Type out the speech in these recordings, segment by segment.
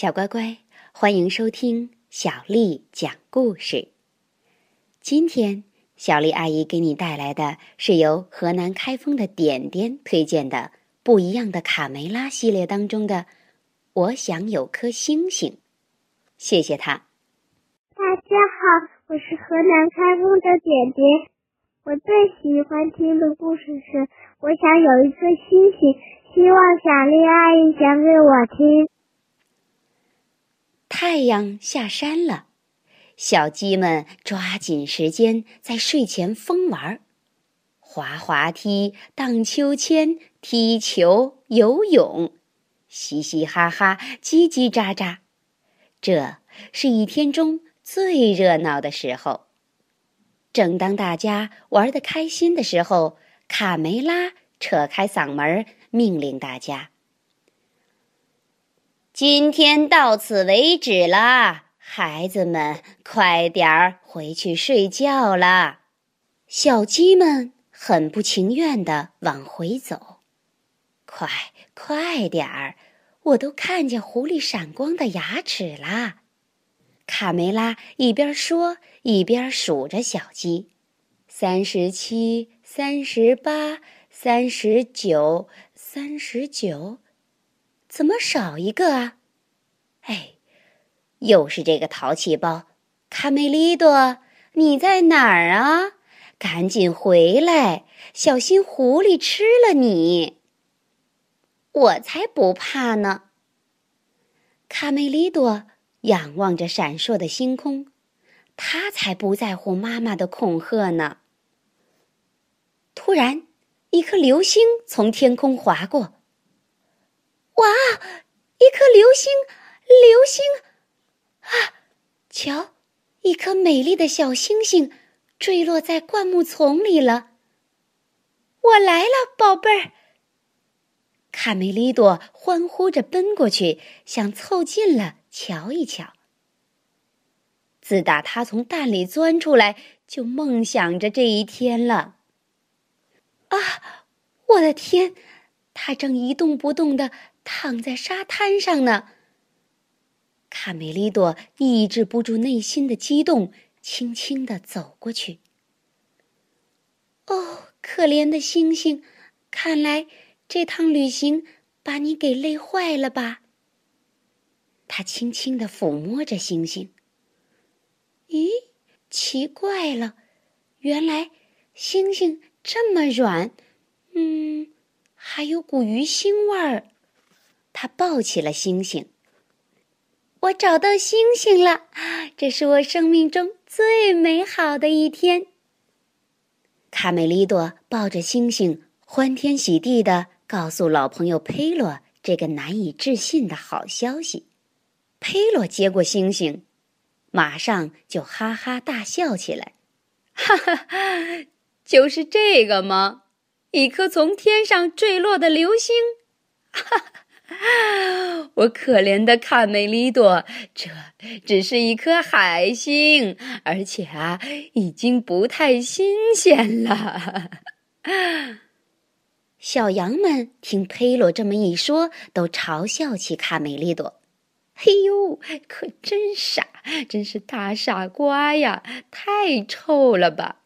小乖乖，欢迎收听小丽讲故事。今天，小丽阿姨给你带来的是由河南开封的点点推荐的《不一样的卡梅拉》系列当中的《我想有颗星星》。谢谢他。大家好，我是河南开封的点点。我最喜欢听的故事是《我想有一颗星星》，希望小丽阿姨讲给我听。太阳下山了，小鸡们抓紧时间在睡前疯玩，滑滑梯、荡秋千、踢球、游泳，嘻嘻哈哈，叽叽喳喳。这是一天中最热闹的时候。正当大家玩得开心的时候，卡梅拉扯开嗓门命令大家。今天到此为止了，孩子们，快点儿回去睡觉了。小鸡们很不情愿地往回走。快，快点儿！我都看见狐狸闪光的牙齿啦。卡梅拉一边说，一边数着小鸡：三十七，三十八，三十九，三十九。怎么少一个啊？哎，又是这个淘气包，卡梅利多，你在哪儿啊？赶紧回来，小心狐狸吃了你！我才不怕呢。卡梅利多仰望着闪烁的星空，他才不在乎妈妈的恐吓呢。突然，一颗流星从天空划过。哇！一颗流星，流星啊！瞧，一颗美丽的小星星坠落在灌木丛里了。我来了，宝贝儿！卡梅利多欢呼着奔过去，想凑近了瞧一瞧。自打他从蛋里钻出来，就梦想着这一天了。啊，我的天！他正一动不动地。躺在沙滩上呢。卡梅利多抑制不住内心的激动，轻轻地走过去。哦，可怜的星星，看来这趟旅行把你给累坏了吧？他轻轻地抚摸着星星。咦，奇怪了，原来星星这么软，嗯，还有股鱼腥味儿。他抱起了星星。我找到星星了，这是我生命中最美好的一天。卡梅利多抱着星星，欢天喜地的告诉老朋友佩洛这个难以置信的好消息。佩洛接过星星，马上就哈哈大笑起来：“哈哈，就是这个吗？一颗从天上坠落的流星！”哈哈。我可怜的卡梅利多，这只是一颗海星，而且啊，已经不太新鲜了。小羊们听佩洛这么一说，都嘲笑起卡梅利多：“嘿呦，可真傻，真是大傻瓜呀！太臭了吧，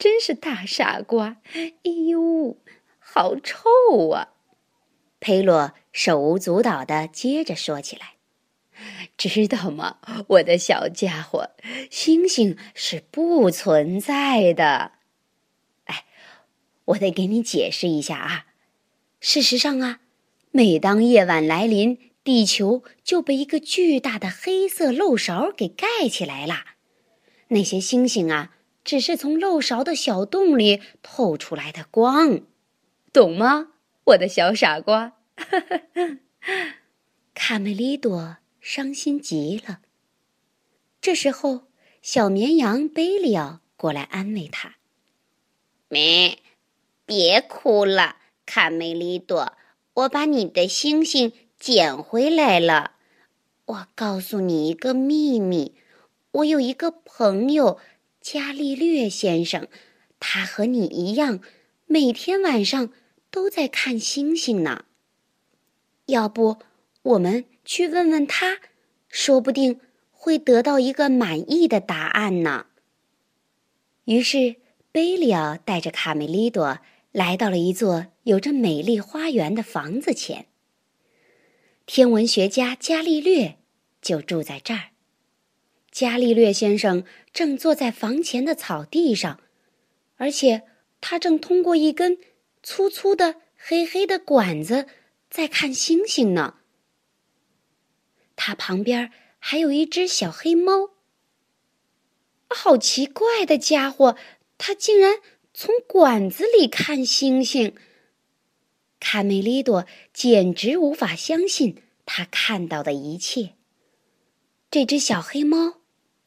真是大傻瓜！哎呦，好臭啊！”佩洛手舞足蹈的接着说起来：“知道吗，我的小家伙，星星是不存在的。哎，我得给你解释一下啊。事实上啊，每当夜晚来临，地球就被一个巨大的黑色漏勺给盖起来了。那些星星啊，只是从漏勺的小洞里透出来的光，懂吗？”我的小傻瓜，卡梅利多伤心极了。这时候，小绵羊贝利奥过来安慰他：“咩，别哭了，卡梅利多，我把你的星星捡回来了。我告诉你一个秘密，我有一个朋友伽利略先生，他和你一样，每天晚上。”都在看星星呢。要不，我们去问问他说不定会得到一个满意的答案呢。于是，贝利奥带着卡梅利多来到了一座有着美丽花园的房子前。天文学家伽利略就住在这儿。伽利略先生正坐在房前的草地上，而且他正通过一根粗粗的黑黑的管子在看星星呢。他旁边还有一只小黑猫。好奇怪的家伙，他竟然从管子里看星星。卡梅利多简直无法相信他看到的一切。这只小黑猫。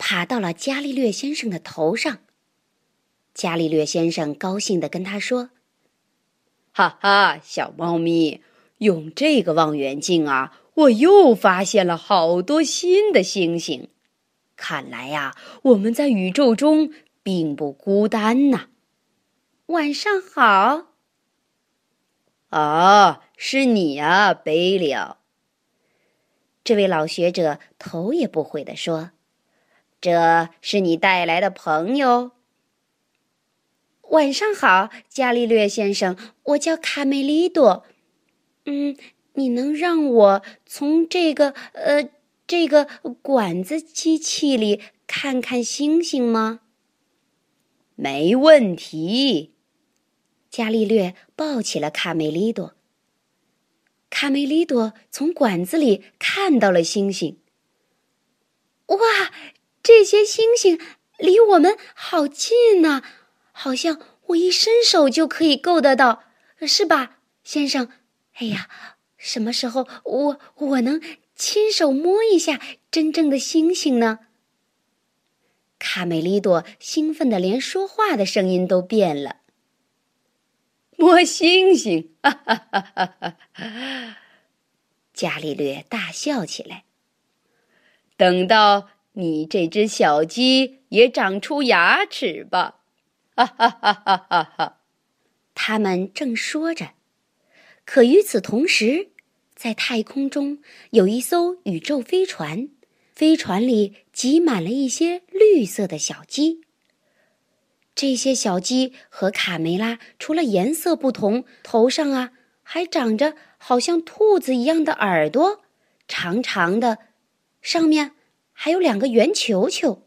爬到了伽利略先生的头上。伽利略先生高兴地跟他说：“哈哈，小猫咪，用这个望远镜啊，我又发现了好多新的星星。看来呀，我们在宇宙中并不孤单呐。”晚上好。啊，是你啊，贝利奥。这位老学者头也不回地说。这是你带来的朋友。晚上好，伽利略先生，我叫卡梅利多。嗯，你能让我从这个呃这个管子机器里看看星星吗？没问题。伽利略抱起了卡梅利多。卡梅利多从管子里看到了星星。哇！这些星星离我们好近呐，好像我一伸手就可以够得到，是吧，先生？哎呀，什么时候我我能亲手摸一下真正的星星呢？卡梅利多兴奋的连说话的声音都变了。摸星星，哈哈哈哈哈！伽利略大笑起来。等到。你这只小鸡也长出牙齿吧！哈哈哈哈哈哈！他们正说着，可与此同时，在太空中有一艘宇宙飞船，飞船里挤满了一些绿色的小鸡。这些小鸡和卡梅拉除了颜色不同，头上啊还长着好像兔子一样的耳朵，长长的，上面。还有两个圆球球，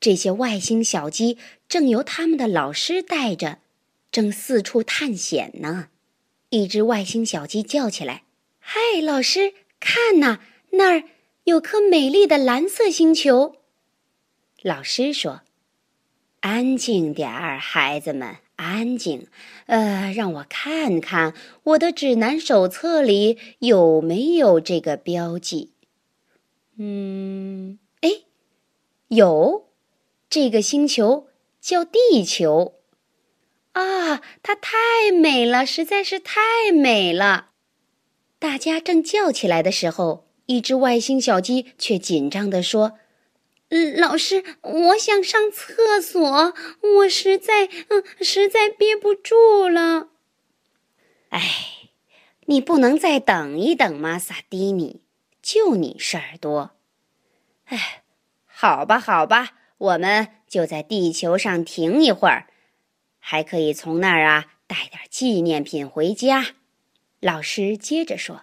这些外星小鸡正由他们的老师带着，正四处探险呢。一只外星小鸡叫起来：“嗨，老师，看呐，那儿有颗美丽的蓝色星球。”老师说：“安静点儿，孩子们，安静。呃，让我看看我的指南手册里有没有这个标记。”嗯，哎，有，这个星球叫地球，啊，它太美了，实在是太美了。大家正叫起来的时候，一只外星小鸡却紧张地说：“嗯，老师，我想上厕所，我实在，嗯，实在憋不住了。”哎，你不能再等一等吗，萨迪尼？就你事儿多，哎，好吧，好吧，我们就在地球上停一会儿，还可以从那儿啊带点纪念品回家。老师接着说：“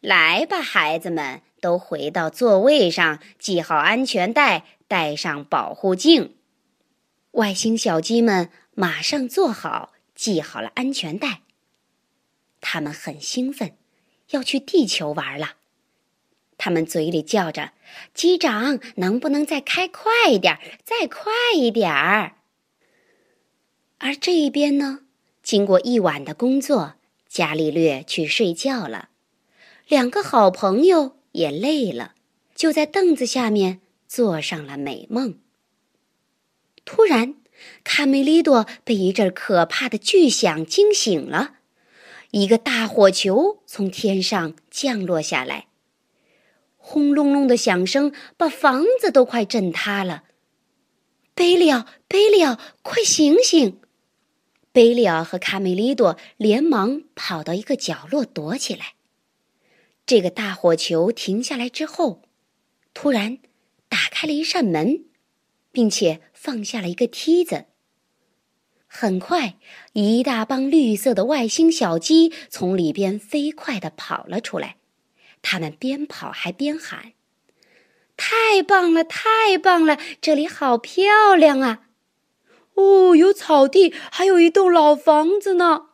来吧，孩子们，都回到座位上，系好安全带，戴上保护镜。”外星小鸡们马上坐好，系好了安全带，他们很兴奋。要去地球玩了，他们嘴里叫着：“机长，能不能再开快一点，再快一点儿？”而这一边呢，经过一晚的工作，伽利略去睡觉了，两个好朋友也累了，就在凳子下面做上了美梦。突然，卡梅利多被一阵可怕的巨响惊醒了。一个大火球从天上降落下来，轰隆隆的响声把房子都快震塌了。贝利奥，贝利奥，快醒醒！贝利奥和卡梅利多连忙跑到一个角落躲起来。这个大火球停下来之后，突然打开了一扇门，并且放下了一个梯子。很快，一大帮绿色的外星小鸡从里边飞快地跑了出来。他们边跑还边喊：“太棒了，太棒了！这里好漂亮啊！哦，有草地，还有一栋老房子呢。”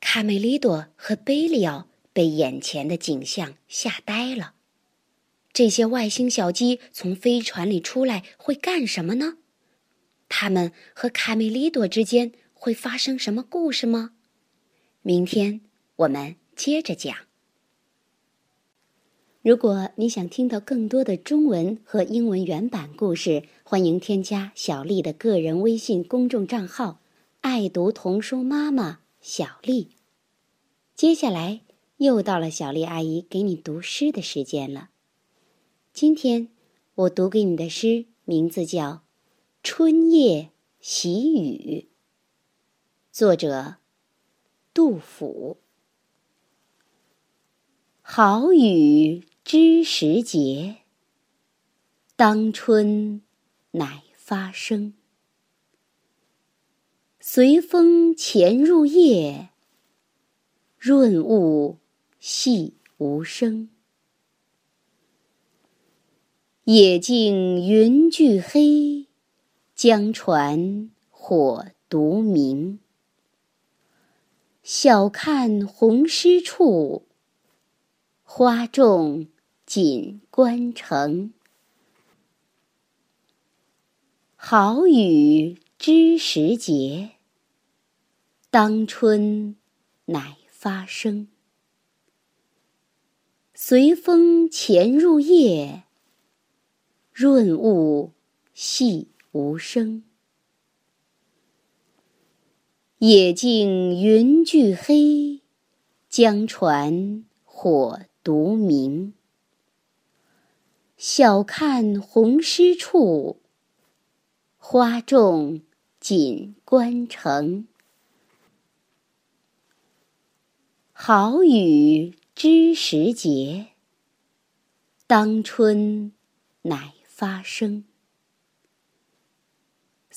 卡梅利多和贝利奥被眼前的景象吓呆了。这些外星小鸡从飞船里出来会干什么呢？他们和卡梅利多之间会发生什么故事吗？明天我们接着讲。如果你想听到更多的中文和英文原版故事，欢迎添加小丽的个人微信公众账号“爱读童书妈妈小丽”。接下来又到了小丽阿姨给你读诗的时间了。今天我读给你的诗名字叫。春夜喜雨，作者杜甫。好雨知时节，当春乃发生。随风潜入夜，润物细无声。野径云俱黑。江船火独明。晓看红湿处，花重锦官城。好雨知时节，当春乃发生。随风潜入夜，润物细。无声，野径云俱黑，江船火独明。晓看红湿处，花重锦官城。好雨知时节，当春乃发生。